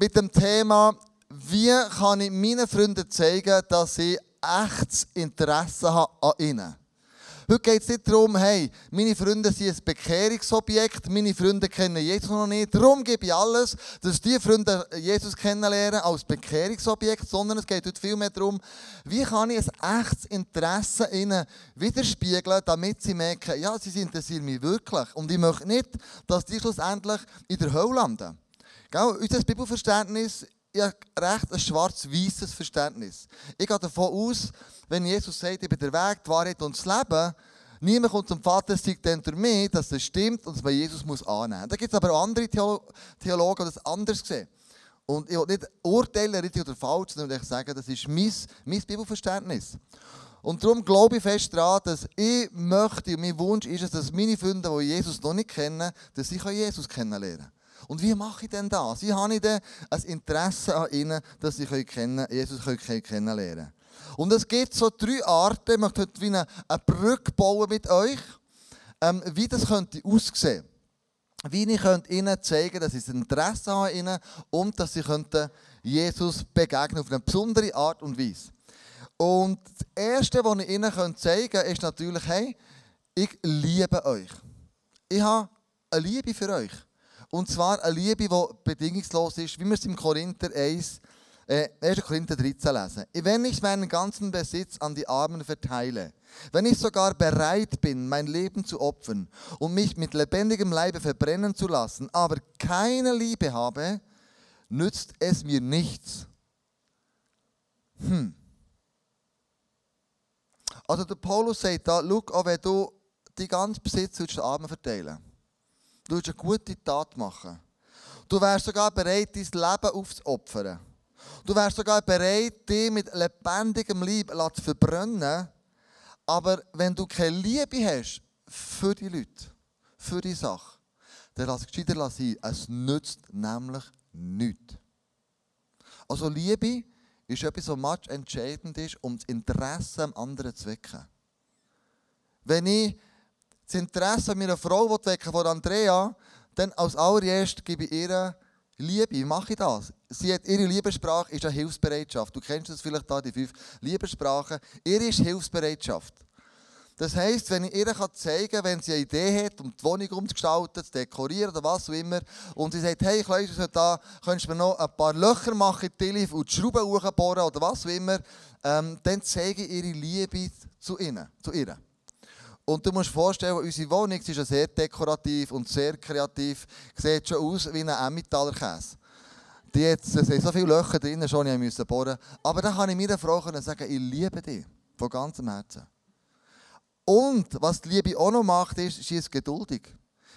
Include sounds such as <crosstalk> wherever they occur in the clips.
mit dem Thema, wie kann ich meinen Freunden zeigen, dass ich echtes Interesse habe an ihnen. Heute geht es nicht darum, hey, meine Freunde sind ein Bekehrungsobjekt, meine Freunde kennen Jesus noch nicht. Darum gebe ich alles, dass die Freunde Jesus kennenlernen als Bekehrungsobjekt, sondern es geht heute viel mehr darum, wie kann ich ein echtes Interesse ihnen widerspiegeln, damit sie merken, ja, sie interessieren mich wirklich. Und ich möchte nicht, dass die schlussendlich in der Hölle landen. Unser Bibelverständnis ich habe recht ein schwarz-weißes Verständnis. Ich gehe davon aus, wenn Jesus sagt, ich bin der Weg, die Wahrheit und das Leben, niemand kommt zum Vater, sagt dann durch mich, dass das stimmt und dass man Jesus muss annehmen muss. Da gibt es aber andere Theologen, die das anders sehen. Und ich will nicht urteilen, richtig oder falsch, sondern ich sagen, das ist mein, mein Bibelverständnis. Und darum glaube ich fest daran, dass ich möchte, und mein Wunsch ist es, dass meine Freunde, die Jesus noch nicht kennen, dass ich Jesus kennenlernen kann. Und wie mache ich denn das? Wie habe ich denn ein Interesse an ihnen, dass sie Jesus kennenlernen können? Und es gibt so drei Arten, ich möchte heute wie eine, eine Brücke bauen mit euch, ähm, wie das könnte aussehen Wie ich könnte ihnen zeigen dass ich ein Interesse an ihnen und dass sie könnten Jesus begegnen auf eine besondere Art und Weise. Und das Erste, was ich ihnen zeigen kann, ist natürlich, hey, ich liebe euch. Ich habe eine Liebe für euch. Und zwar eine Liebe, die bedingungslos ist, wie wir es im Korinther 1, äh, 1. Korinther 13 lesen. Wenn ich meinen ganzen Besitz an die Armen verteile, wenn ich sogar bereit bin, mein Leben zu opfern und mich mit lebendigem Leibe verbrennen zu lassen, aber keine Liebe habe, nützt es mir nichts. Hm. Also der Paulus sagt da, schau, auch wenn du die ganze Besitz zu den Armen verteilen Du willst eine gute Tat machen. Du wärst sogar bereit, dein Leben aufzuopfern. Du wärst sogar bereit, dich mit lebendigem Leib zu verbrennen. Aber wenn du keine Liebe hast für die Leute, für die Sache, dann lass es gescheiter sein. Es nützt nämlich nichts. Also Liebe ist etwas, was entscheidend ist, um das Interesse am anderen zu wecken. Wenn ich das Interesse an meiner Frau wecken von Andrea, dann als allererst gebe ich ihr Liebe. Wie mache ich das? Sie hat, ihre Liebessprache ist eine Hilfsbereitschaft. Du kennst das vielleicht da, die fünf Liebessprachen. Ihre ist Hilfsbereitschaft. Das heisst, wenn ich ihr zeigen kann, wenn sie eine Idee hat, um die Wohnung umzugestalten, zu dekorieren oder was auch immer, und sie sagt, hey, Kleus, da könntest du mir noch ein paar Löcher machen in die Tilif und die Schrauben hochbohren oder was auch immer, ähm, dann zeige ich ihre Liebe zu ihnen, zu ihr. Und du musst dir vorstellen, unsere Wohnung ist ja sehr dekorativ und sehr kreativ. Sieht schon aus wie ein Emmentaler Käse. Die jetzt, es sind so viele Löcher drin, schon ich musste bohren. Aber dann kann ich meiner Frau sagen, ich liebe dich. Von ganzem Herzen. Und was die Liebe auch noch macht, ist, sie ist geduldig.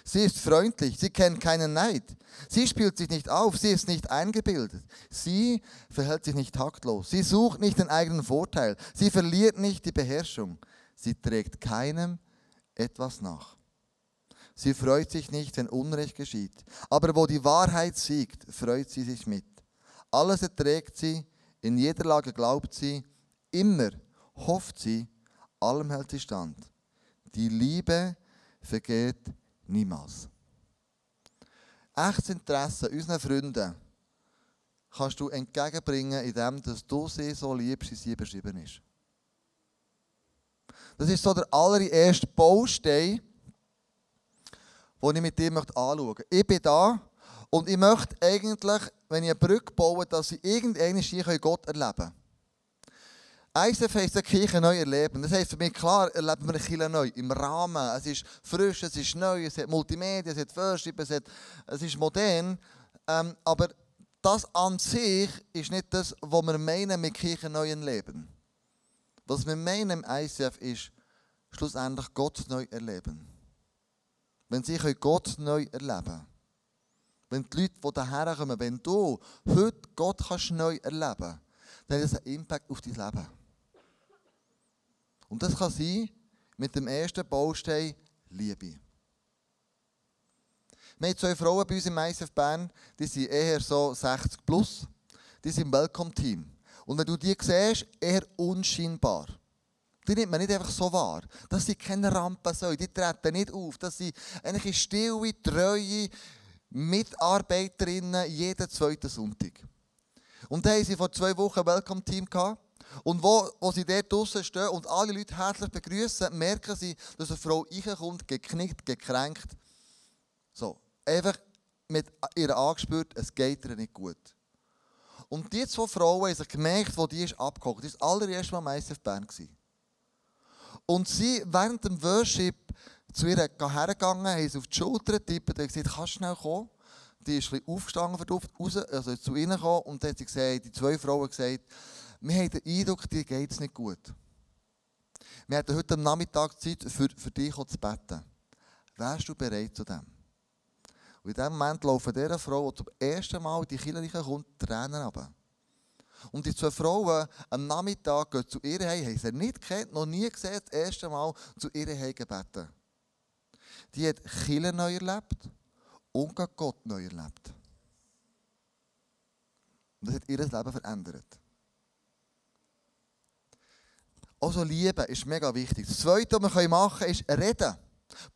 Sie ist freundlich, sie kennt keinen Neid. Sie spielt sich nicht auf, sie ist nicht eingebildet. Sie verhält sich nicht taktlos. Sie sucht nicht den eigenen Vorteil. Sie verliert nicht die Beherrschung. Sie trägt keinem etwas nach. Sie freut sich nicht, wenn Unrecht geschieht. Aber wo die Wahrheit siegt, freut sie sich mit. Alles erträgt sie, in jeder Lage glaubt sie, immer hofft sie, allem hält sie stand. Die Liebe vergeht niemals. Echtes Interesse unseren Freunden kannst du entgegenbringen, indem du sie so liebst, wie sie beschrieben ist. Das ist so der allererste Baustein, den ich mit dir anschauen möchte. Ich bin da und ich möchte eigentlich, wenn ich eine Brücke baue, dass ich irgendeinen hier Gott erleben kann. ISF heisst eine Kirche neu erleben. Das heisst für mich klar, erleben wir eine Kirche neu. Im Rahmen. Es ist frisch, es ist neu, es hat Multimedia, es hat Worship, es, hat, es ist modern. Ähm, aber das an sich ist nicht das, was wir meinen mit Kirche neu Leben. Was wir meinen im ICF ist, schlussendlich Gott neu erleben. Wenn sie Gott neu erleben können. Wenn die Leute, die daher kommen, wenn du heute Gott kannst neu erleben kannst, dann hat das einen Impact auf dein Leben. Und das kann sein mit dem ersten Baustein Liebe. Wir haben zwei Frauen bei uns im ICF Bern, die sind eher so 60 plus. Die sind im Welcome-Team. Und wenn du die siehst, eher unscheinbar. Die nimmt man nicht einfach so wahr. Das sind keine Rampensäule, die treten nicht auf. Das sind eigentlich stille, treue, Mitarbeiterinnen jeden zweiten Sonntag. Und da haben sie vor zwei Wochen ein Welcome-Team gehabt. Und wo, wo sie dort draußen stehen und alle Leute herzlich begrüßen, merken sie, dass eine Frau reinkommt, geknickt, gekränkt. So, einfach mit ihr angespürt, es geht ihr nicht gut. Und die zwei Frauen haben sich gemerkt, wo die ist abgekocht. Das war das allererste Mal im ICF Bern. Und sie, während dem Worship, zu ihr hergegangen, haben sie auf die Schulter getippt und gesagt, kannst du schnell kommen? Die ist ein bisschen aufgestanden, verdufft, raus, also zu ihnen gekommen und dann hat sie gesagt, die zwei Frauen gesagt, wir haben den Eindruck, dir geht es nicht gut. Wir hatten heute am Nachmittag Zeit, für, für dich zu beten. Wärst du bereit zu dem? Und in dem Moment laufen dieser Frau, die zum ersten Mal in die Kirche kommt, Tränen runter. Und die zwei Frauen am Nachmittag gehen zu ihr heim, haben sie nicht kennt, noch nie gesehen, das erste Mal zu ihr heim gebeten. Die hat Kirche neu erlebt und Gott neu erlebt. Und das hat ihr Leben verändert. Also Liebe ist mega wichtig. Das Zweite, was wir machen können, ist reden.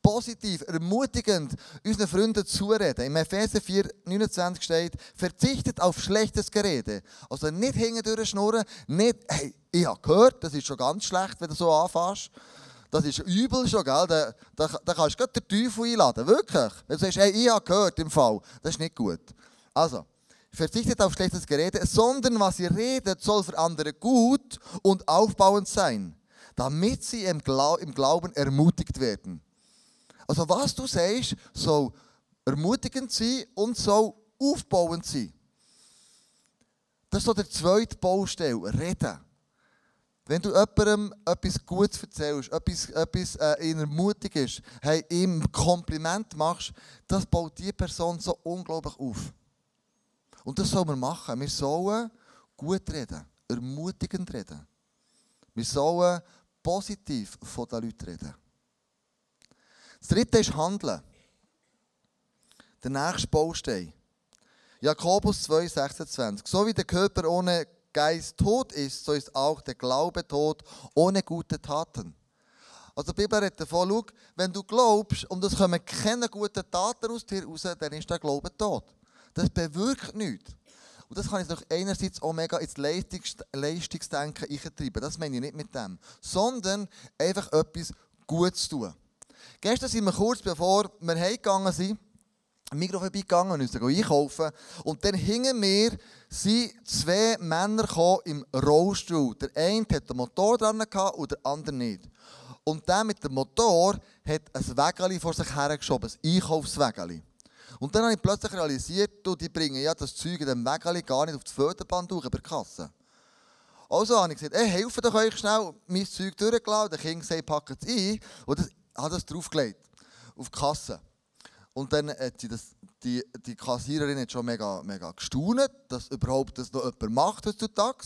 Positiv, ermutigend unseren Freunden zureden. Im Epheser 4, 29 steht, verzichtet auf schlechtes Gerede. Also nicht hingedurch schnurren, nicht, hey, ich habe gehört, das ist schon ganz schlecht, wenn du so anfängst. Das ist übel schon, gell? Da, da, da kannst du den Teufel einladen, wirklich. Wenn du sagst, hey, ich habe gehört im Fall, das ist nicht gut. Also, verzichtet auf schlechtes Gerede, sondern was ihr redet, soll für andere gut und aufbauend sein, damit sie im Glauben ermutigt werden. Also was du sagst, soll ermutigend sein und soll aufbauend sein. Das ist so der zweite Baustelle, reden. Wenn du jemandem etwas Gutes erzählst, etwas, etwas äh, ihn ermutigst, hey, ihm Kompliment machst, das baut die Person so unglaublich auf. Und das sollen wir machen. Wir sollen gut reden, ermutigend reden. Wir sollen positiv von den Leuten reden. Das dritte ist Handeln. Der nächste Baustein. Jakobus 2, 26. So wie der Körper ohne Geist tot ist, so ist auch der Glaube tot ohne gute Taten. Also die Bibel redet davon, schau, wenn du glaubst und es kommen keine guten Taten aus dir raus, dann ist der Glaube tot. Das bewirkt nichts. Und das kann ich doch einerseits auch mega ins Leistungsdenken eintreiben. Das meine ich nicht mit dem. Sondern einfach etwas Gutes tun. Gestern sind wir kurz bevor wir heimgegangen sind, am Mikro vorbeigegangen und uns einkaufen. Und dann hingen mir sind zwei Männer im Rollstuhl. Der eine hatte den Motor dran und der andere nicht. Und der mit dem Motor hat ein Wägeli vor sich hergeschoben, ein Einkaufswägeli. Und dann habe ich plötzlich realisiert, du, die bringen ja das Zeug in dem Wägeli gar nicht auf die Förderband durch, über die Kasse. Also habe ich gesagt, hey, helft doch euch schnell, mein Zeug durchgeladen. Der Kind sagt, packt es ein. Und das hat das draufgelegt, auf die Kasse. Und dann hat sie das, die, die Kassiererin hat schon mega, mega gestaunt, dass überhaupt das noch jemand macht heutzutage.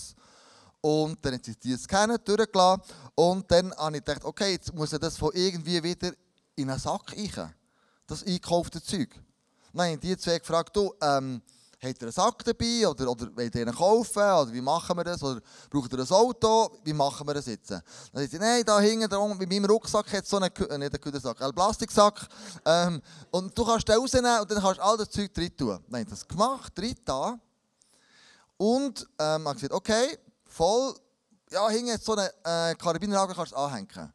Und dann hat sie die Scanner durchgelassen. Und dann habe ich gedacht, okay, jetzt muss ich das von irgendwie wieder in einen Sack rein. Das eingekaufte Zeug. Habe ich die zwei gefragt, du, ähm, Habt ihr einen Sack dabei oder, oder wollt ihr einen kaufen? Oder wie machen wir das? Oder braucht ihr ein Auto? Wie machen wir das jetzt? Dann sagt sie, nein, da hinten dran, bei meinem Rucksack hat so einen, äh, nicht einen Küdersack, einen Plastiksack. Ähm, und du kannst den rausnehmen und dann kannst du all das Zeug drin tun. Ich das gemacht, drin da. Und ähm, habe gesagt, okay, voll, ja, hinten hat so einen äh, Karabinerhaken, kannst du anhängen. Dann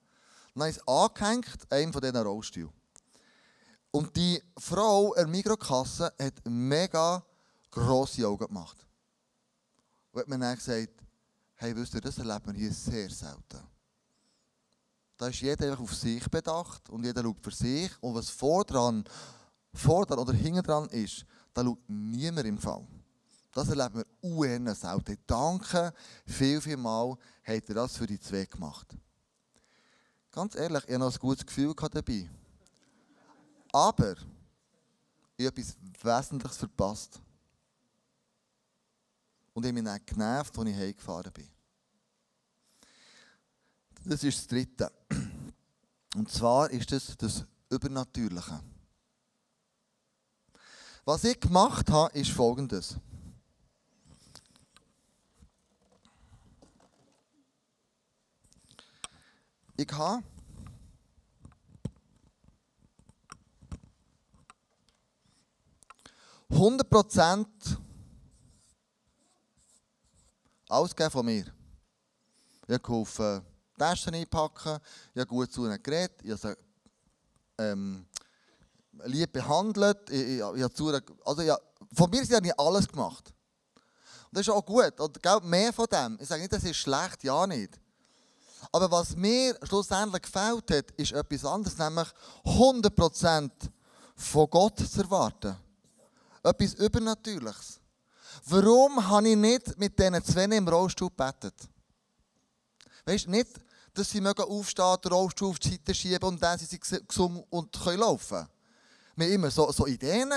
habe ich es angehängt, einem von diesen Rollstühlen. Und die Frau in der Mikrokasse hat mega grosse Augen gemacht. Und hat mir dann gesagt, hey, wisst ihr, das erlebt man hier sehr selten. Da ist jeder einfach auf sich bedacht und jeder schaut für sich. Und was vordran, vordran oder hinten dran ist, da schaut niemand im Fall. Das erleben wir UN selten. Danke viel, viel Mal, habt ihr das für die zwei gemacht. Ganz ehrlich, ich habe noch ein gutes Gefühl dabei. Aber ich habe etwas Wesentliches verpasst. Und ich habe mich dann genervt, als ich heimgefahren bin. Das ist das Dritte. Und zwar ist das das Übernatürliche. Was ich gemacht habe, ist folgendes. Ich habe 100% ausgegeben von mir. Ich habe geholfen, Taschen einpacken, ich habe gut zu ihnen geredet, ich habe sie ähm, lieb behandelt, ich, ich, ich habe zu ihnen, also ich, von mir habe ich alles gemacht. Und das ist auch gut, und mehr von dem. Ich sage nicht, das ist schlecht, ja nicht. Aber was mir schlussendlich gefällt hat, ist etwas anderes, nämlich 100% von Gott zu erwarten. Etwas Übernatürliches. Warum habe ich nicht mit diesen zwei im Rollstuhl gebetet? Weißt du, nicht, dass sie aufstehen, den Rollstuhl auf die Seite schieben und dann sind sie gesund und können laufen. Wir haben immer so, so Ideen.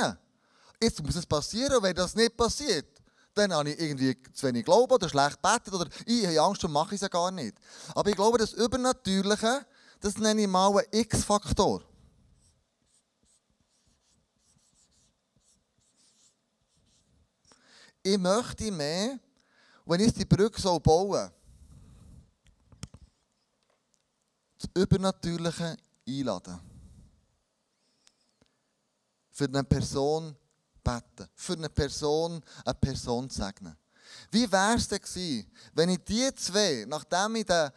Jetzt muss es passieren, und wenn das nicht passiert, dann habe ich irgendwie zu wenig Glauben oder schlecht betet oder ich habe Angst und mache es ja gar nicht. Aber ich glaube, das Übernatürliche, das nenne ich mal einen X-Faktor. Ich möchte mehr, wenn ich die Brücke bauen das Übernatürliche einladen. Für eine Person beten. Für eine Person eine Person segnen. Wie wäre es denn gewesen, wenn ich die zwei, nachdem ich den,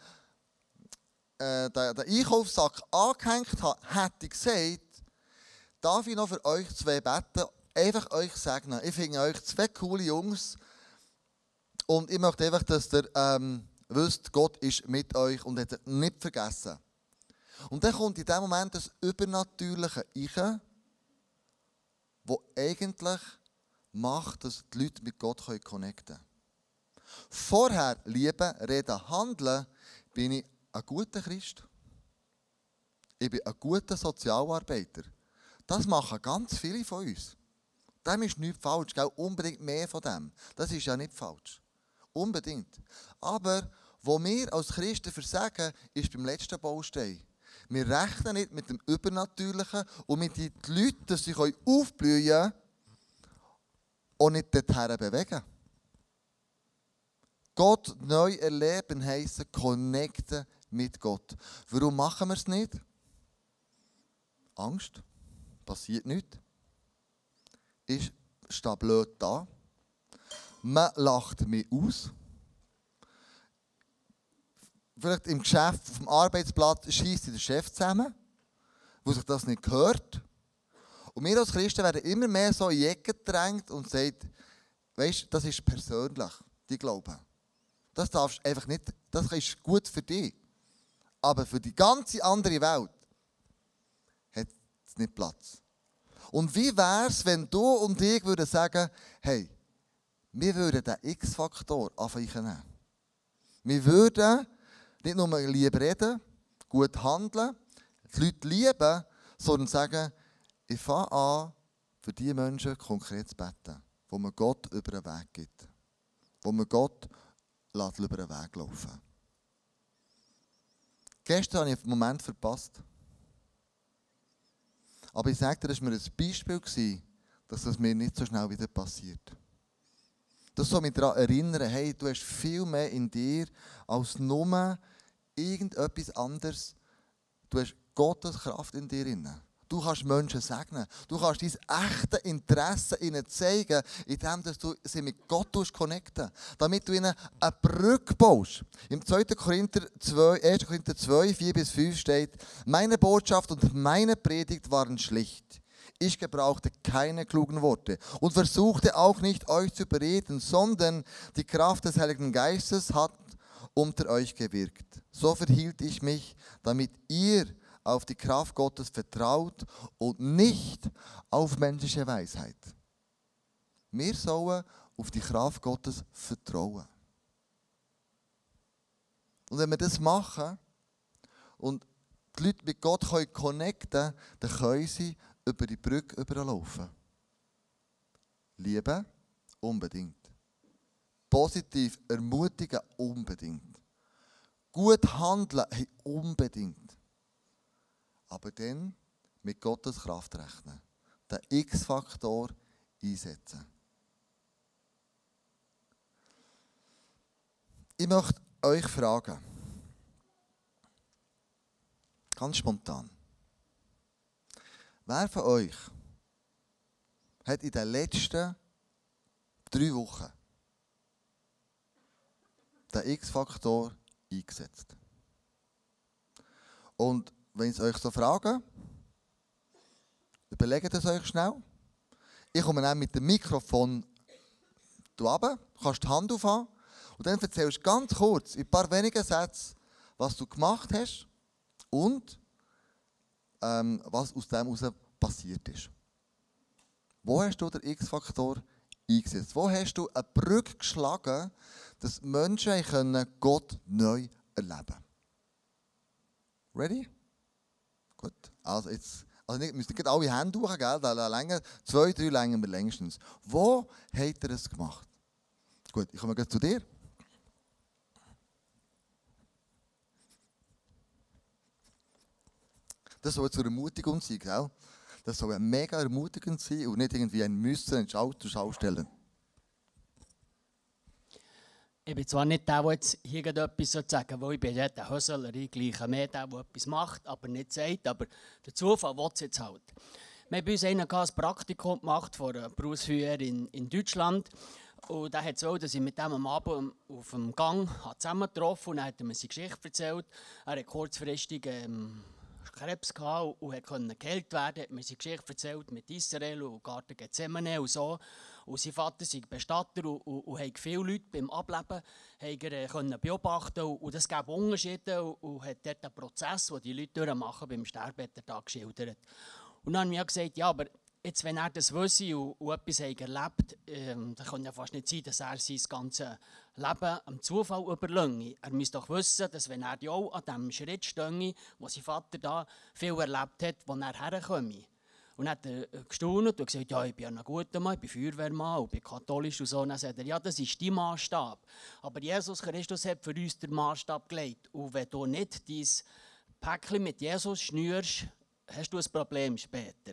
äh, den, den Einkaufssack angehängt habe, hätte gesagt, darf ich noch für euch zwei beten, einfach euch segnen. Ich finde euch zwei coole Jungs und ich möchte einfach, dass ihr ähm, wisst, Gott ist mit euch und hat nicht vergessen. Und dann kommt in dem Moment das Übernatürliche rein, wo eigentlich macht, dass die Leute mit Gott connecten können. Vorher lieben, reden, handeln, bin ich ein guter Christ. Ich bin ein guter Sozialarbeiter. Das machen ganz viele von uns. Dem ist nichts falsch, gell? unbedingt mehr von dem. Das ist ja nicht falsch. Unbedingt. Aber wo wir als Christen versagen, ist beim letzten Baustein. Wir rechnen nicht mit dem Übernatürlichen und mit den Leuten, dass sie aufblühen und nicht dorthin bewegen. Gott neu erleben heisst connecten mit Gott. Warum machen wir es nicht? Angst. Passiert nichts. Ich stehe blöd da. Man lacht mich aus vielleicht im Geschäft, auf dem Arbeitsplatz, schießt der Chef zusammen, wo sich das nicht gehört. Und wir als Christen werden immer mehr so in Ecke gedrängt und sagt, weißt, das ist persönlich, die Glauben. Das darfst einfach nicht, das ist gut für dich. Aber für die ganze andere Welt hat es nicht Platz. Und wie wäre es, wenn du und ich würden sagen, hey, wir würden den X-Faktor anfangen. Wir würden nicht nur lieb reden, gut handeln, die Leute lieben, sondern sagen, ich fange an, für diese Menschen konkret zu beten, wo man Gott über den Weg gibt. Wo man Gott lässt über den Weg laufen. Gestern habe ich einen Moment verpasst. Aber ich sage dir, das war mir ein Beispiel, dass das mir nicht so schnell wieder passiert. Das soll mich daran erinnern, hey, du hast viel mehr in dir als nur irgendetwas anderes. Du hast Gottes Kraft in dir. Du kannst Menschen segnen. Du kannst dein echtes Interesse ihnen zeigen, indem du sie mit Gott connecten Damit du ihnen eine Brücke baust. Im 2. Korinther 2, 1. Korinther 2, 4 bis 5 steht, meine Botschaft und meine Predigt waren schlicht. Ich gebrauchte keine klugen Worte und versuchte auch nicht euch zu bereden, sondern die Kraft des Heiligen Geistes hat unter euch gewirkt. So verhielt ich mich, damit ihr auf die Kraft Gottes vertraut und nicht auf menschliche Weisheit. Wir sollen auf die Kraft Gottes vertrauen. Und wenn wir das machen und die Leute mit Gott können connecten dann können sie über die Brücke überlaufen. Liebe? Unbedingt. Positiv ermutigen? Unbedingt. Gut handeln, hey, unbedingt. Aber dann mit Gottes Kraft rechnen. Den X-Faktor einsetzen. Ich möchte euch fragen, ganz spontan, wer von euch hat in den letzten drei Wochen den X-Faktor eingesetzt. Und wenn ich es euch so frage, überlegt es euch schnell. Ich komme dann mit dem Mikrofon runter, kannst die Hand aufhaben und dann erzählst du ganz kurz, in ein paar wenigen Sätzen, was du gemacht hast und ähm, was aus dem heraus passiert ist. Wo hast du den X-Faktor eingesetzt? Wo hast du eine Brücke geschlagen, dass Menschen Gott neu erleben können? Ready? Gut. Also jetzt, also nicht, müsst ihr alle Hände durch, gell? Da zwei, drei länger wir längstens. Wo hat er es gemacht? Gut, ich komme zu dir. Das soll zur Ermutigung sein, gell? Das soll mega ermutigend sein und nicht irgendwie ein Müssen ins Auto stellen. Ich bin zwar nicht der, der jetzt hier etwas sagen soll, weil ich bin nicht der Hösler, ich gleiche mehr der, der etwas macht, aber nicht sagt, aber der Zufall will es jetzt halt. Wir haben bei uns ein Praktikum gemacht von einem Berufsführer in, in Deutschland und der hat so, dass ich mit dem am Abend auf dem Gang zusammengetroffen und dann hat er mir seine Geschichte erzählt. Er hat kurzfristig ähm, Krebs gehabt und konnte geheilt werden. Er hat mir seine Geschichte erzählt mit Israel und Garten Gethsemane und so. Und sein Vater war Bestatter und, und, und hat viele Leute beim Ableben er, können beobachten und, und das gab Unterschiede und, und hat dort den Prozess, den die Leute durchmachen, beim Sterben geschildert. Und dann habe ich gesagt, ja, aber jetzt, wenn er das wüsste und, und etwas erlebt ähm, dann kann ja fast nicht sein, dass er sein ganzes Leben am Zufall überlänge. Er müsste doch wissen, dass wenn er ja auch an dem Schritt stehe, wo sein Vater da viel erlebt hat, wo er herkomme. Und dann hat er äh, gestaunt und gesagt, ja, ich bin ein guter Mann, ich bin Feuerwehrmann und bin katholisch und so. Und dann sagt er, ja, das ist dein Maßstab. Aber Jesus Christus hat für uns den Maßstab gelegt. Und wenn du nicht dein Päckchen mit Jesus schnürst, hast du ein Problem später.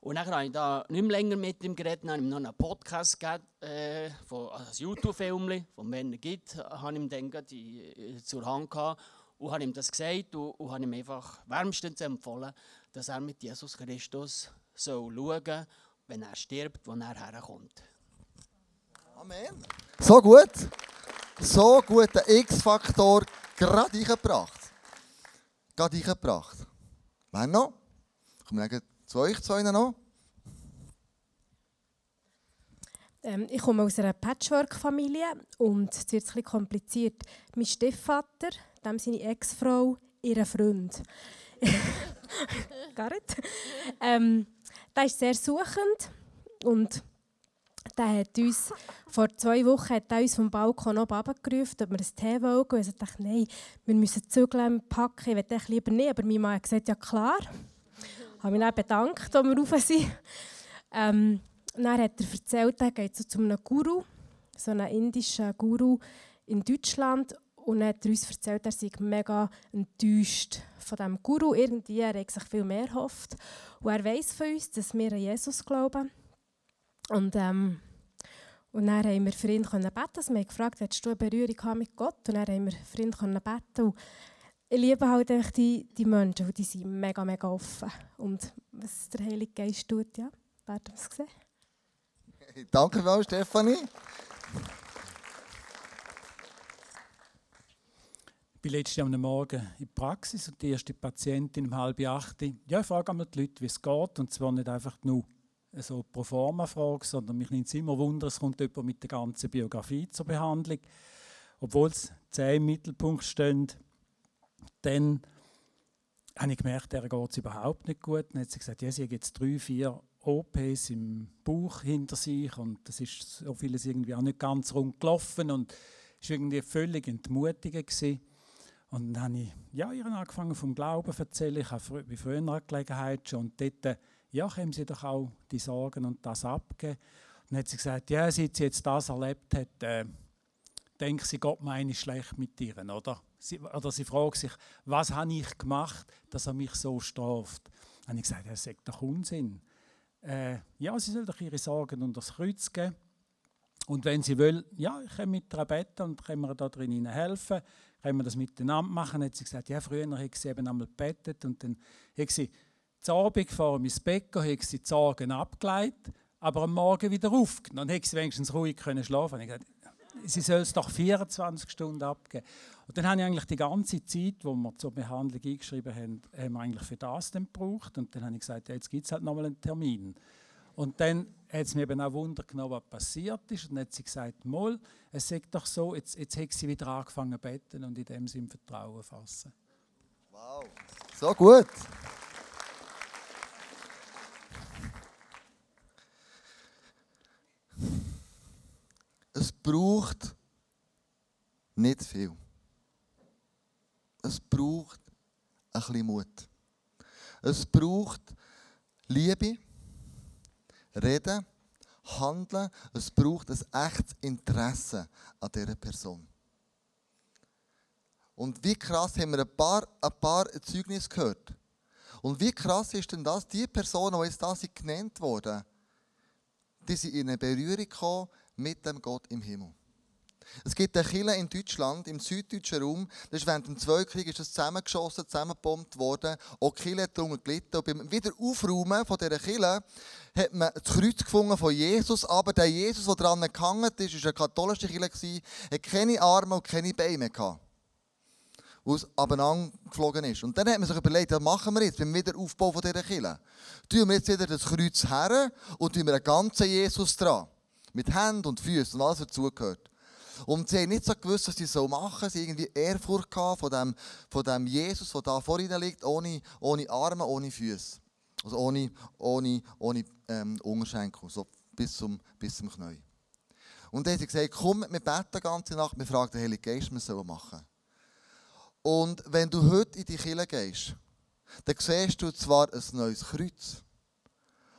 Und dann habe ich da nicht mehr länger mit ihm geredet, dann habe ich ihm noch einen Podcast gegeben, äh, von, also ein YouTube-Film, von Werner Gitt, habe ich ihm dann die, äh, zur Hand gehabt und habe ihm das gesagt und, und habe ihm einfach wärmstens empfohlen, dass er mit Jesus Christus soll schauen wenn er stirbt, wo er herkommt. Amen. So gut. So gut der X-Faktor gerade eingebracht. Gerade eingebracht. Wer noch? Kommen wir zu euch zwei noch. Ähm, ich komme aus einer Patchwork-Familie und es wird ein bisschen kompliziert. Mein Stiefvater, dem seine Ex-Frau, ihr Freund. <laughs> Gar nicht. Ähm, der ist sehr suchend und der hat uns vor zwei Wochen hat uns vom Balkon oben runtergerufen, ob wir ein Tee wollen. Ich dachte, nein, wir müssen Zügel packen, ich will lieber nicht. Aber mein Mann hat gesagt, ja klar. Ich habe mich dann bedankt, als wir rauf sind. Ähm, dann hat er erzählt, er geht so zu einem Guru, so einem indischen Guru in Deutschland. Und dann hat er uns erzählt, er sei mega enttäuscht von diesem Guru. Irgendwie, er hat sich viel mehr gehofft. Und er weiss von uns, dass wir an Jesus glauben. Und, ähm, und dann haben wir für ihn beten also Wir haben gefragt, hättest du eine Berührung mit Gott? Und dann haben wir für ihn beten und ich liebe halt die, die Menschen, die sind mega, mega offen. Und was der Heilige Geist tut, ja, werden wir es sehen. Danke vielmals, Stefanie. Bin letztes Jahr am Morgen in der Praxis und die erste Patientin um halb acht. Ja, ich frage einmal die Leute, wie es geht. Und zwar nicht einfach nur so pro forma Frage, sondern mich nimmt es immer Wunder, es kommt jemand mit der ganzen Biografie zur Behandlung. Obwohl es zehn im Mittelpunkt stehen, dann habe ich gemerkt, der geht es überhaupt nicht gut. Dann hat sie gesagt, ja, sie hat jetzt drei, vier OPs im Bauch hinter sich und das ist so vieles irgendwie auch nicht ganz rund gelaufen und es war irgendwie völlig entmutigend. Gewesen. Und dann habe ich ja, ihr angefangen vom Glauben zu erzählen. Ich habe bei früher eine Gelegenheit schon. Und dort ja, können sie doch auch die Sorgen und das abgeben. Und dann hat sie gesagt, ja, seit sie jetzt das erlebt hat, äh, denkt sie, Gott meine schlecht mit ihr, oder? Sie, oder sie fragt sich, was habe ich gemacht, dass er mich so straft? Dann habe ich gesagt, das ist doch Unsinn. Äh, ja, sie soll doch ihre Sorgen unter das Kreuz geben. Und wenn sie will, ja, ich kann mit beten und können wir da drin helfen, können wir das miteinander machen. Dann hat sie gesagt, ja, früher habe sie eben einmal gebetet und dann hat sie zur Abend vor Bett gehen, hat sie die Sorgen abgeleitet, aber am Morgen wieder aufgenommen. Dann hätte sie wenigstens ruhig können schlafen gesagt, sie soll es doch 24 Stunden abgeben. Und dann habe ich eigentlich die ganze Zeit, wo wir zur Behandlung eingeschrieben haben, haben wir eigentlich für das dann gebraucht. Und dann habe ich gesagt, ja, jetzt gibt es halt nochmal einen Termin. Und dann hat es mir eben auch Wunder genommen, was passiert ist. Und dann hat sie gesagt, Moll, es sagt doch so, jetzt, jetzt hat sie wieder angefangen zu beten und in dem Sinne Vertrauen fassen. Wow, so gut. Es braucht nicht viel. Es braucht ein bisschen Mut. Es braucht Liebe, Reden, Handeln. Es braucht ein echtes Interesse an dieser Person. Und wie krass haben wir ein paar, ein paar Zeugnisse gehört. Und wie krass ist denn das, die Personen, die jetzt da genannt wurden, die sind in eine Berührung gekommen mit dem Gott im Himmel. Es gibt eine Kille in Deutschland, im süddeutschen Raum, das ist während dem Zweiten Krieg ist das zusammengeschossen, zusammengebombt worden. Auch die hat darunter gelitten. Und beim Wiederaufräumen von dieser Kille hat man das Kreuz gefunden von Jesus, aber der Jesus, der daran gehangen ist, war eine katholische Kille, hat keine Arme und keine Beine mehr gehabt es abeinander geflogen ist. Und dann hat man sich überlegt, was machen wir jetzt beim Wiederaufbau von dieser Kille? Tun wir jetzt wieder das Kreuz her und tun wir einen ganzen Jesus dran. Mit Händen und Füßen und alles, was dazugehört. Und sie haben nicht so gewusst, was sie so machen. Sie hatten irgendwie Ehrfurcht von dem, von dem Jesus, der da vor ihnen liegt, ohne, ohne Arme, ohne Füße. Also ohne, ohne, ohne ähm, Unterschenkel, so bis zum, bis zum Knie. Und dann haben sie gesagt, komm, wir beten die ganze Nacht, wir fragen den Heiligen Geist, was wir machen Und wenn du heute in die Kirche gehst, dann siehst du zwar ein neues Kreuz,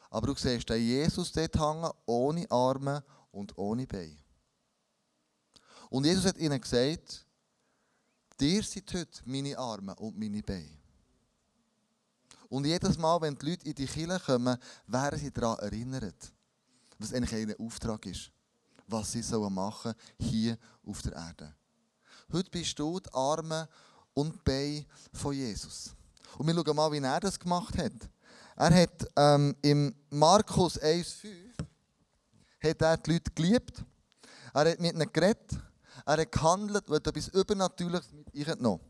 aber du siehst den Jesus dort hängen, ohne Arme und ohne Beine. Und Jesus hat ihnen gesagt, dir sind heute meine Arme und meine Beine. Und jedes Mal, wenn die Leute in die Kirche kommen, werden sie daran erinnert, was eigentlich ihr Auftrag ist, was sie machen sollen hier auf der Erde. Heute bist du die Arme und Beine von Jesus. Und wir schauen mal, wie er das gemacht hat. Er hat ähm, im Markus 1,5 hat er die Leute geliebt. Er hat mit ihnen geredet. Er hat gehandelt und hat etwas Übernatürliches mit eingenommen.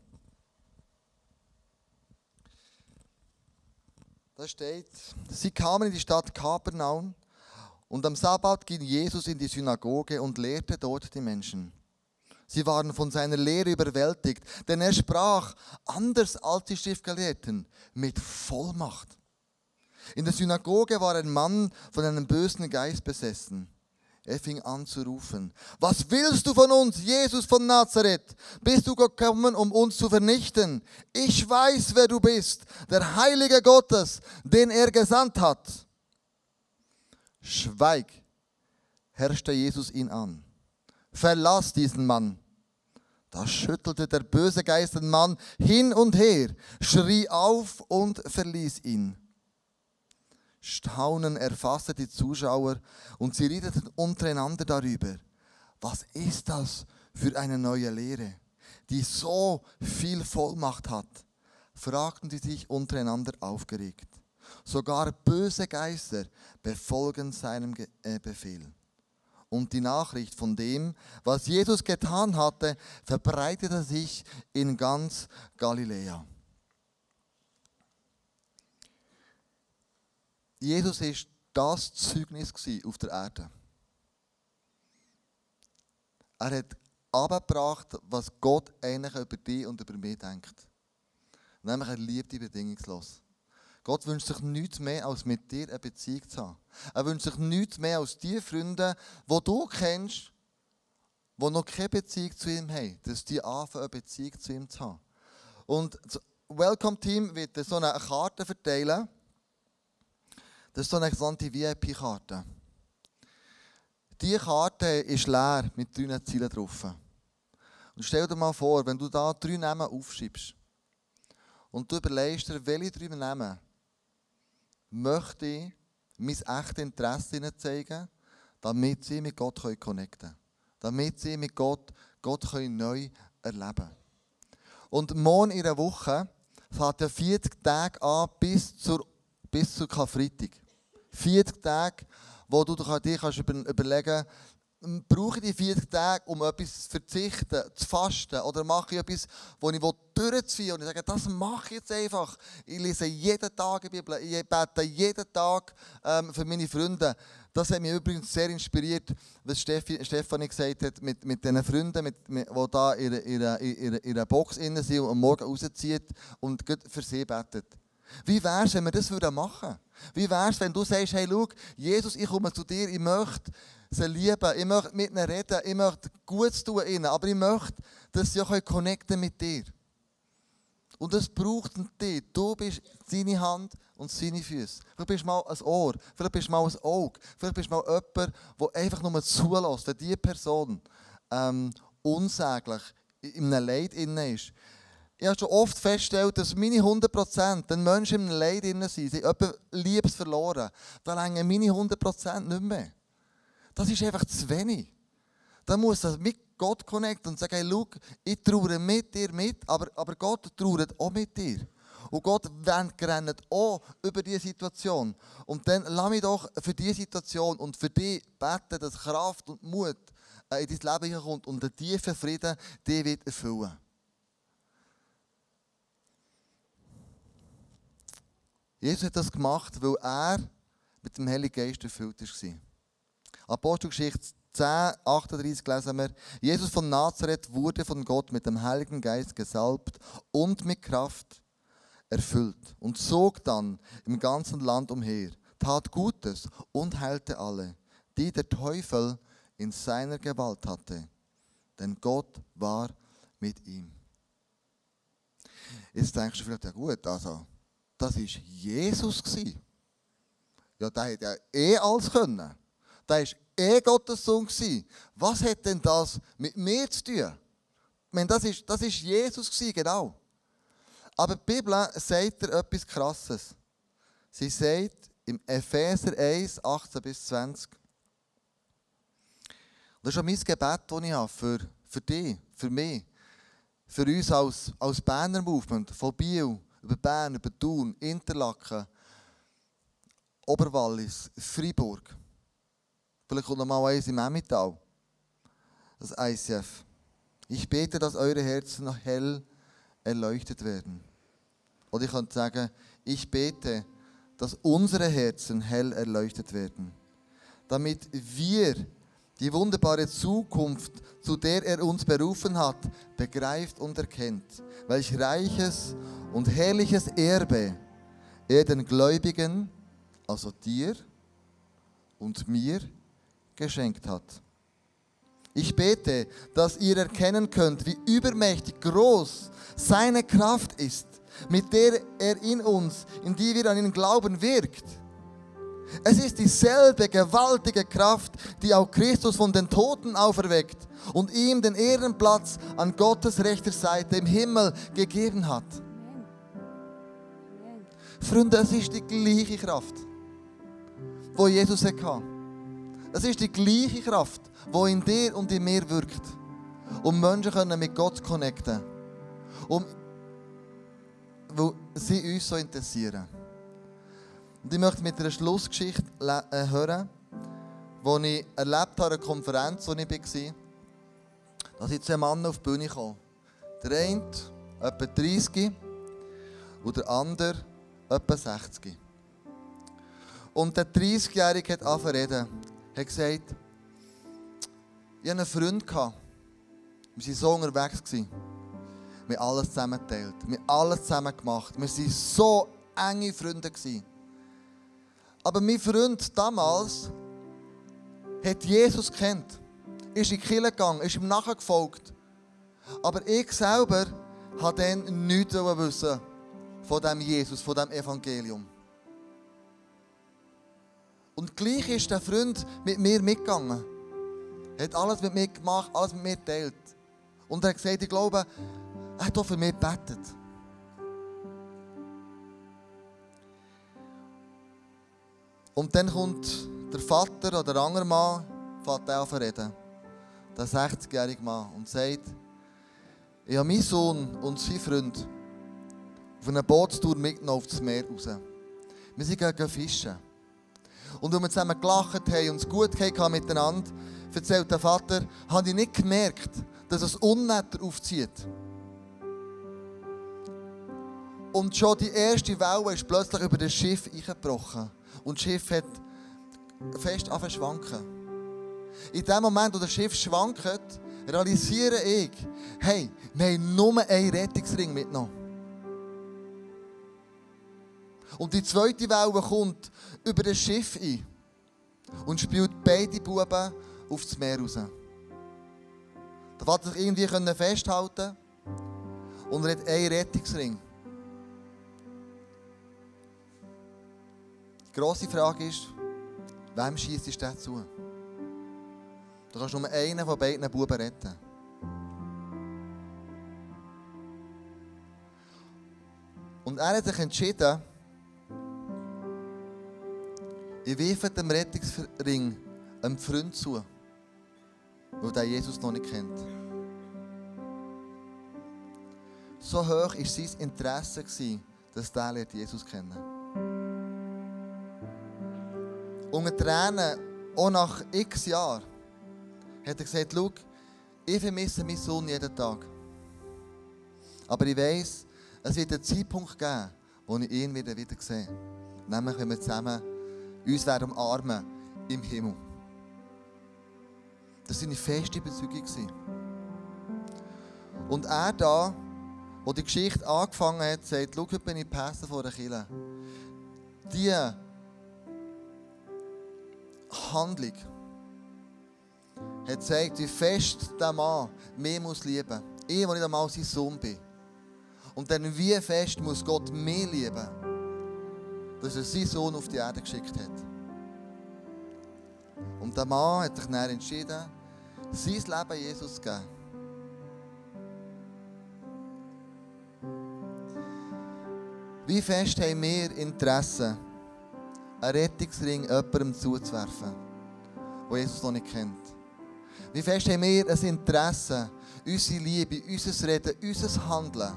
Da steht, sie kamen in die Stadt Kapernaum und am Sabbat ging Jesus in die Synagoge und lehrte dort die Menschen. Sie waren von seiner Lehre überwältigt, denn er sprach, anders als die Schriftgelehrten, mit Vollmacht. In der Synagoge war ein Mann von einem bösen Geist besessen. Er fing an zu rufen, was willst du von uns, Jesus von Nazareth? Bist du gekommen, um uns zu vernichten? Ich weiß, wer du bist, der Heilige Gottes, den er gesandt hat. Schweig, herrschte Jesus ihn an. Verlass diesen Mann. Da schüttelte der böse Geist den Mann hin und her, schrie auf und verließ ihn. Staunen erfasste die Zuschauer und sie redeten untereinander darüber. Was ist das für eine neue Lehre, die so viel Vollmacht hat? fragten sie sich untereinander aufgeregt. Sogar böse Geister befolgen seinem äh, Befehl. Und die Nachricht von dem, was Jesus getan hatte, verbreitete sich in ganz Galiläa. Jesus war das Zeugnis auf der Erde. Er hat abgebracht, was Gott eigentlich über dich und über mich denkt. Nämlich, er liebt dich bedingungslos. Gott wünscht sich nichts mehr, als mit dir eine Beziehung zu haben. Er wünscht sich nichts mehr als die Freunde, die du kennst, die noch keine Beziehung zu ihm haben, dass die anfangen, eine Beziehung zu ihm zu haben. Und das Welcome Team wird so eine Karte verteilen. Das ist so eine sogenannte VIP-Karte. Diese Karte ist leer mit drei Zielen drauf. Und stell dir mal vor, wenn du da drei Namen aufschreibst und du überlegst dir, welche drei Namen möchte ich mein echtes Interesse zeigen, damit sie mit Gott connecten können. Damit sie mit Gott, Gott neu erleben können. Und morgen in einer Woche fängt ja 40 Tage an bis zur, bis zur Karfreitag. 40 Tage, wo du dir kannst überlegen kannst, brauche ich die 40 Tage, um etwas zu verzichten, zu fasten? Oder mache ich etwas, das ich durchziehen will? Und ich sage, das mache ich jetzt einfach. Ich lese jeden Tag die Bibel, ich bete jeden Tag ähm, für meine Freunde. Das hat mich übrigens sehr inspiriert, was Stefanie gesagt hat, mit, mit diesen Freunden, mit, mit, die da in ihrer Box sind und Morgen rauszieht und für sie betet. Wie wäre es, wenn wir das machen würden? Wie wäre es, wenn du sagst, hey, schau, Jesus, ich komme zu dir, ich möchte sie lieben, ich möchte mit ihnen reden, ich möchte Gutes tun ihnen, aber ich möchte, dass sie auch connecten mit dir. Und das braucht dich. Du bist seine Hand und seine Füße. Vielleicht bist du mal ein Ohr, vielleicht bist du mal ein Auge, vielleicht bist du mal jemand, der einfach nur zulässt, wenn diese Person ähm, unsäglich in einem Leid inne ist. Ich habe schon oft festgestellt, dass meine 100%, wenn Menschen einem Leid inne sind, sie haben Liebes verloren, dann länger meine 100% nicht mehr. Das ist einfach zu wenig. Da muss das mit Gott connecten und sagen, hey, schau, ich traue mit dir mit, aber, aber Gott trauert auch mit dir. Und Gott rennt auch über diese Situation. Und dann lass mich doch für diese Situation und für dich beten, dass Kraft und Mut äh, in dein Leben kommt und der tiefe Frieden dich wird erfüllen. Jesus hat das gemacht, weil er mit dem Heiligen Geist erfüllt war. Apostelgeschichte 10, 38 lesen wir, Jesus von Nazareth wurde von Gott mit dem Heiligen Geist gesalbt und mit Kraft erfüllt und zog dann im ganzen Land umher, tat Gutes und heilte alle, die der Teufel in seiner Gewalt hatte. Denn Gott war mit ihm. Jetzt denkst du vielleicht, ja gut, also, das war Jesus. Ja, der hätte ja eh alles können. Der war eh Gottes Sohn. Was hat denn das mit mir zu tun? Ich meine, das ist, das ist Jesus, genau. Aber die Bibel sagt dir etwas Krasses. Sie sagt im Epheser 1, 18 bis 20. Das ist auch mein Gebet, das ich habe für, für dich, für mich, für uns als, als Berner Movement, von Biel, über Bern, über Thun, Interlaken, Oberwallis, Freiburg. Vielleicht kommt noch mal eins im Emmental. Das ICF. Ich bete, dass eure Herzen noch hell erleuchtet werden. Oder ich könnte sagen, ich bete, dass unsere Herzen hell erleuchtet werden. Damit wir die wunderbare Zukunft, zu der er uns berufen hat, begreift und erkennt. Welch reiches und herrliches Erbe er den Gläubigen, also dir und mir, geschenkt hat. Ich bete, dass ihr erkennen könnt, wie übermächtig groß seine Kraft ist, mit der er in uns, in die wir an ihn glauben, wirkt. Es ist dieselbe gewaltige Kraft, die auch Christus von den Toten auferweckt und ihm den Ehrenplatz an Gottes rechter Seite im Himmel gegeben hat. Freunde, es ist die gleiche Kraft, wo Jesus hatte. Es ist die gleiche Kraft, die in dir und in mir wirkt. Um Menschen können mit Gott connecten. Um, weil sie uns so interessieren. Und ich möchte mit einer Schlussgeschichte äh, hören, die ich erlebt habe an einer Konferenz, wo ich war. Da sind zwei Männer auf die Bühne gekommen. Der eine etwa 30 und der andere etwa 60. Und der 30-Jährige hat angefangen reden hat gesagt, ich hatte einen Freund. Wir waren so unterwegs. Wir haben alles zusammen geteilt. Wir haben alles zusammen gemacht. Wir waren so enge Freunde. Aber mein Freund damals hat Jesus kennt, ist in die Kirche gegangen, ist ihm nachgefolgt. Aber ich selber habe dann nichts wissen von diesem Jesus, von diesem Evangelium. Und gleich ist der Freund mit mir mitgegangen. Er hat alles mit mir gemacht, alles mit mir geteilt. Und er hat gesagt, ich glaube, er hat auch für mich gebetet. Und dann kommt der Vater oder der andere Mann, fährt an zu reden. Der 60-jährige Mann. Und sagt, ich habe meinen Sohn und seinen Freund auf einer Bootstour mitgenommen aufs Meer raus. Wir sind gegen Fischen. Und als wir zusammen gelacht haben und es gut hatten miteinander, erzählt der Vater, habe ich nicht gemerkt, dass es Unwetter aufzieht. Und schon die erste Welle ist plötzlich über das Schiff eingebrochen. Und das Schiff hat fest angefangen zu schwanken. In dem Moment, wo das Schiff schwankt, realisiere ich, hey, wir haben nur einen Rettungsring mitgenommen. Und die zweite Welle kommt über das Schiff ein und spielt beide Buben aufs Meer raus. Der Vater sich irgendwie festhalten und er hat einen Rettungsring. Die grosse Frage ist, wem schießt es zu? Du kannst nur einen von beiden Buben retten. Und er hat sich entschieden, ich werfe dem Rettungsring einem Freund zu, weil der Jesus noch nicht kennt. So hoch war sein Interesse, dass der Jesus kennen Unter Tränen, auch nach x Jahren, hat er gesagt, schau, ich vermisse meinen Sohn jeden Tag. Aber ich weiss, es wird einen Zeitpunkt geben, wo ich ihn wieder, wieder sehe. Nämlich, wenn wir zusammen uns werden umarmen im Himmel. Das war seine feste Bezeugung. Und er da, wo die Geschichte angefangen hat, sagt, schau, heute bin ich Pässe vor der Kirche. Die Handlung hat gezeigt, wie fest der Mann mich muss lieben muss. Ich, der nicht einmal sein Sohn bin. Und dann wie fest muss Gott mich lieben, dass er seinen Sohn auf die Erde geschickt hat. Und der Mann hat sich dann entschieden, sein Leben Jesus zu geben. Wie fest haben wir Interesse, einen Rettungsring jemandem zuzuwerfen, der Jesus noch nicht kennt? Wie fest haben wir ein Interesse, unsere Liebe, unser Reden, unser Handeln,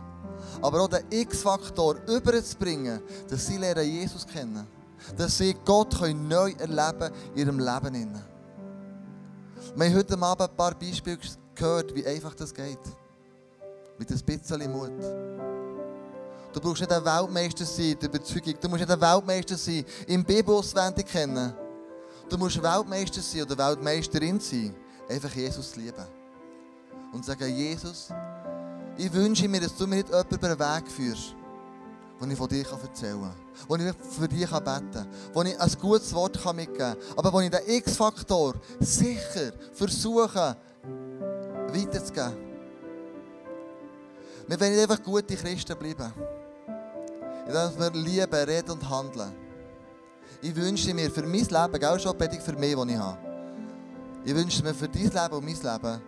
aber auch den X-Faktor überzubringen, dass sie lernen Jesus kennen. Dass sie Gott neu erleben in ihrem Leben. Wir haben heute Abend ein paar Beispiele gehört, wie einfach das geht. Mit ein bisschen Mut. Du brauchst nicht ein Weltmeister sein, die Überzeugung. Du musst nicht ein Weltmeister sein, im Bibel auswendig kennen. Du musst Weltmeister sein oder Weltmeisterin sein, einfach Jesus lieben. Und sagen, Jesus, ich wünsche mir, dass du mir nicht jemanden über den Weg führst, wo ich von dir erzählen kann, wo ich für dich beten kann, wo ich ein gutes Wort mitgeben kann, aber wo ich den X-Faktor sicher versuche weiterzugeben. Wir wollen einfach gute Christen bleiben. Indem wir lieben, reden und handeln. Ich wünsche mir für mein Leben, gell, schon Predigt für mich, das ich habe. Ich wünsche mir für dein Leben und mein Leben,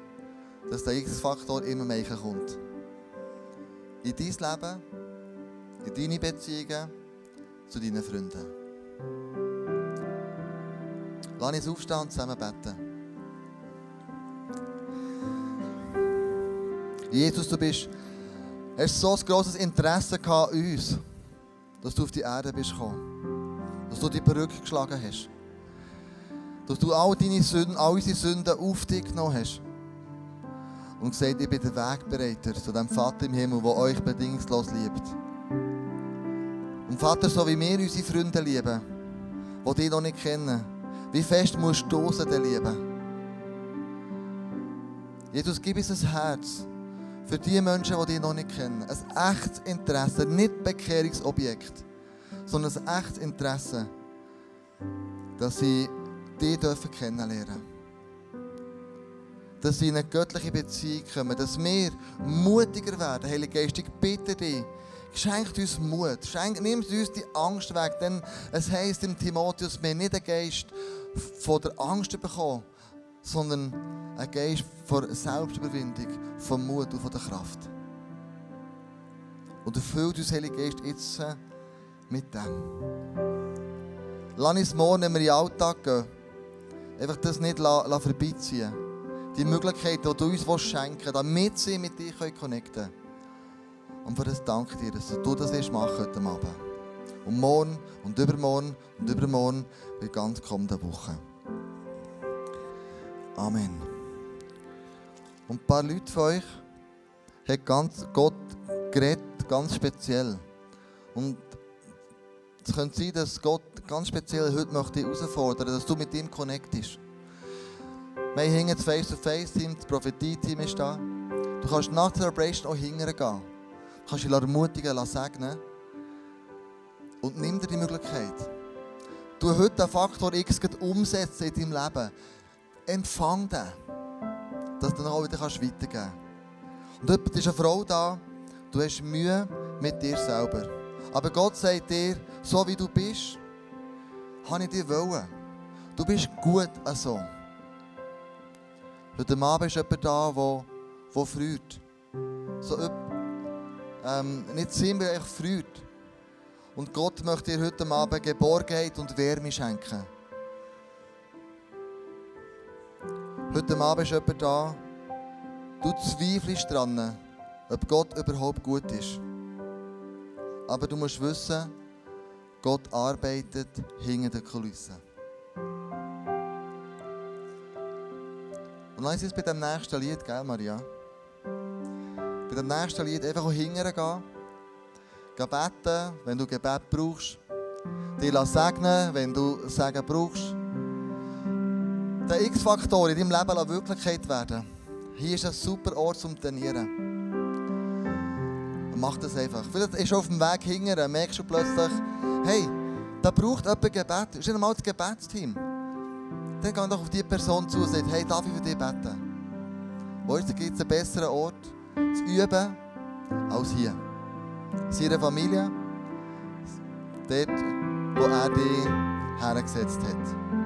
dass der X-Faktor immer mehr kommt. In dein Leben, in deine Beziehungen zu deinen Freunden. Lass uns aufstehen und zusammen beten. Jesus, du bist, hast so ein grosses Interesse an uns, dass du auf die Erde bist gekommen. Dass du die Brücke geschlagen hast. Dass du all deine Sünden, all unsere Sünden auf dich genommen hast. Und gesagt, ich bin der Wegbereiter zu dem Vater im Himmel, der euch bedingungslos liebt. Und Vater, so wie wir unsere Freunde lieben, die dich noch nicht kennen, wie fest musst du sie lieben? Jesus, gib uns ein Herz für die Menschen, die dich noch nicht kennen. Ein echtes Interesse, nicht Bekehrungsobjekt, sondern ein echtes Interesse, dass sie dich kennenlernen dürfen. Dass sie in eine göttliche Beziehung kommen, dass wir mutiger werden. Heilige Geist, ich bitte dich, Schenkt uns Mut. Schenkt, nimmt uns die Angst weg. Denn es heisst im Timotheus, wir nicht einen Geist von der Angst bekommen, sondern einen Geist von Selbstüberwindung, von Mut und von der Kraft. Und erfüllt uns, Heilige Geist, jetzt mit dem. Lass uns morgen, wenn wir in den Alltag gehen, einfach das nicht vorbeiziehen. Die Möglichkeit, die du uns schenken willst, damit sie mit dir connecten können. Und für das danke dir, dass du das wirst machen heute Abend. Und morgen und übermorgen und übermorgen die ganz kommende Woche. Amen. Und ein paar Leute von euch hat ganz Gott geredet, ganz speziell. Und es könnte sein, dass Gott ganz speziell heute möchte herausfordern, dass du mit ihm connectest. Wir haben das Face-to-Face-Team, das Prophetie-Team ist da. Du kannst nach der Celebration auch hingern gehen. Du kannst dich ermutigen, segnen. Und nimm dir die Möglichkeit. Du heute den Faktor X umsetzen in deinem Leben. Empfang den. Dass du dann auch wieder weitergeben kannst. Und dort ist eine Frau da, du hast Mühe mit dir selber. Aber Gott sagt dir, so wie du bist, habe ich dich wollen. Du bist gut so. Heute Abend ist jemand da, der, der freut. So, ähm, nicht simpel, echt freut. Und Gott möchte dir heute Abend Geborgenheit und Wärme schenken. Heute Abend ist jemand da, du zweifelst daran, ob Gott überhaupt gut ist. Aber du musst wissen, Gott arbeitet hinter den Kulissen. Und ist es bei dem nächsten Lied, gell, Maria? Bei dem nächsten Lied einfach hingehen gehen. Gehen beten, wenn du Gebet brauchst. Dich segnen, wenn du Segen brauchst. Der X-Faktor in deinem Leben Wirklichkeit werden. Hier ist ein super Ort zum Trainieren. Mach das einfach. Vielleicht ist auf dem Weg hingern, merkst du plötzlich, hey, da braucht jemand Gebet. Ist nicht einmal das Gebetsteam. Dann geh doch auf die Person zu und sagt, hey, darf ich für dich beten? Weißt du, gibt es einen besseren Ort zu üben als hier. In seiner Familie, dort, wo er dich hergesetzt hat.